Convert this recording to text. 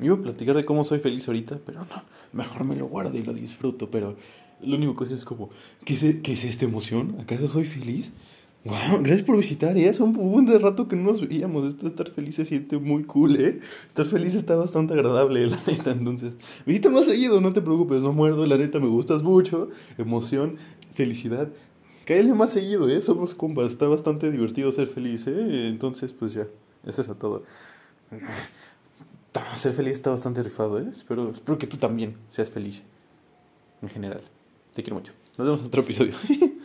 Iba a platicar de cómo soy feliz ahorita, pero no, mejor me lo guardo y lo disfruto, pero lo único que es como, ¿qué es, ¿qué es esta emoción? ¿Acaso soy feliz? Wow, gracias por visitar, ¿eh? Es un buen de rato que no nos veíamos. Esto de estar feliz se siente muy cool, ¿eh? Estar feliz está bastante agradable, la neta. Entonces, visita más seguido, no te preocupes, no muerdo. La neta, me gustas mucho. Emoción, felicidad. Cállale más seguido, ¿eh? Somos compas. Está bastante divertido ser feliz, ¿eh? Entonces, pues ya, eso es todo. Ser feliz está bastante rifado, ¿eh? Espero, espero que tú también seas feliz. En general. Te quiero mucho. Nos vemos en otro episodio.